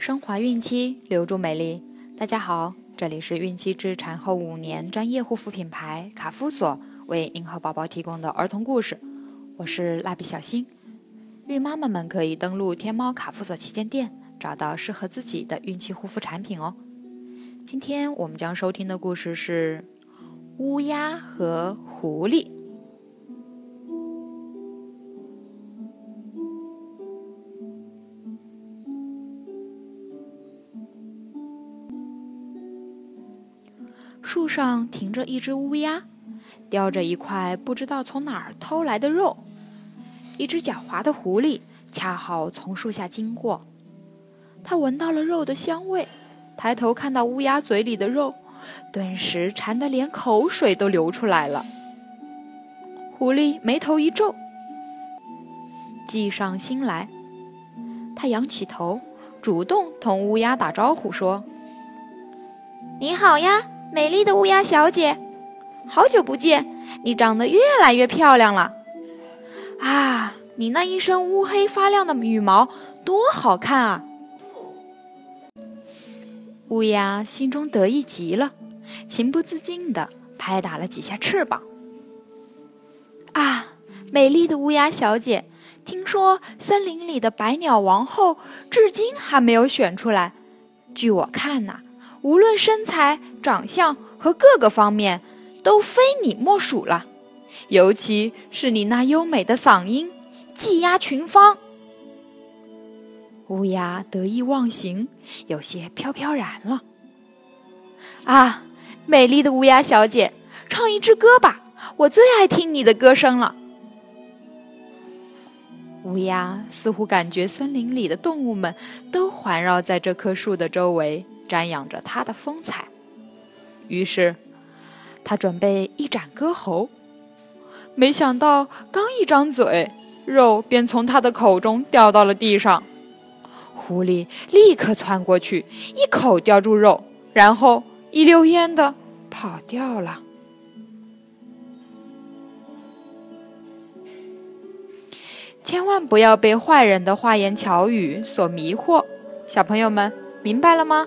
升华孕期，留住美丽。大家好，这里是孕期至产后五年专业护肤品牌卡夫索为您和宝宝提供的儿童故事。我是蜡笔小新。孕妈妈们可以登录天猫卡夫索旗舰店，找到适合自己的孕期护肤产品哦。今天我们将收听的故事是乌鸦和狐狸。树上停着一只乌鸦，叼着一块不知道从哪儿偷来的肉。一只狡猾的狐狸恰好从树下经过，它闻到了肉的香味，抬头看到乌鸦嘴里的肉，顿时馋得连口水都流出来了。狐狸眉头一皱，计上心来，他仰起头，主动同乌鸦打招呼说：“你好呀。”美丽的乌鸦小姐，好久不见！你长得越来越漂亮了。啊，你那一身乌黑发亮的羽毛多好看啊！乌鸦心中得意极了，情不自禁地拍打了几下翅膀。啊，美丽的乌鸦小姐，听说森林里的百鸟王后至今还没有选出来。据我看呐。无论身材、长相和各个方面，都非你莫属了。尤其是你那优美的嗓音，技压群芳。乌鸦得意忘形，有些飘飘然了。啊，美丽的乌鸦小姐，唱一支歌吧，我最爱听你的歌声了。乌鸦似乎感觉森林里的动物们都环绕在这棵树的周围。瞻仰着他的风采，于是他准备一展歌喉，没想到刚一张嘴，肉便从他的口中掉到了地上。狐狸立刻窜过去，一口叼住肉，然后一溜烟的跑掉了。千万不要被坏人的花言巧语所迷惑，小朋友们明白了吗？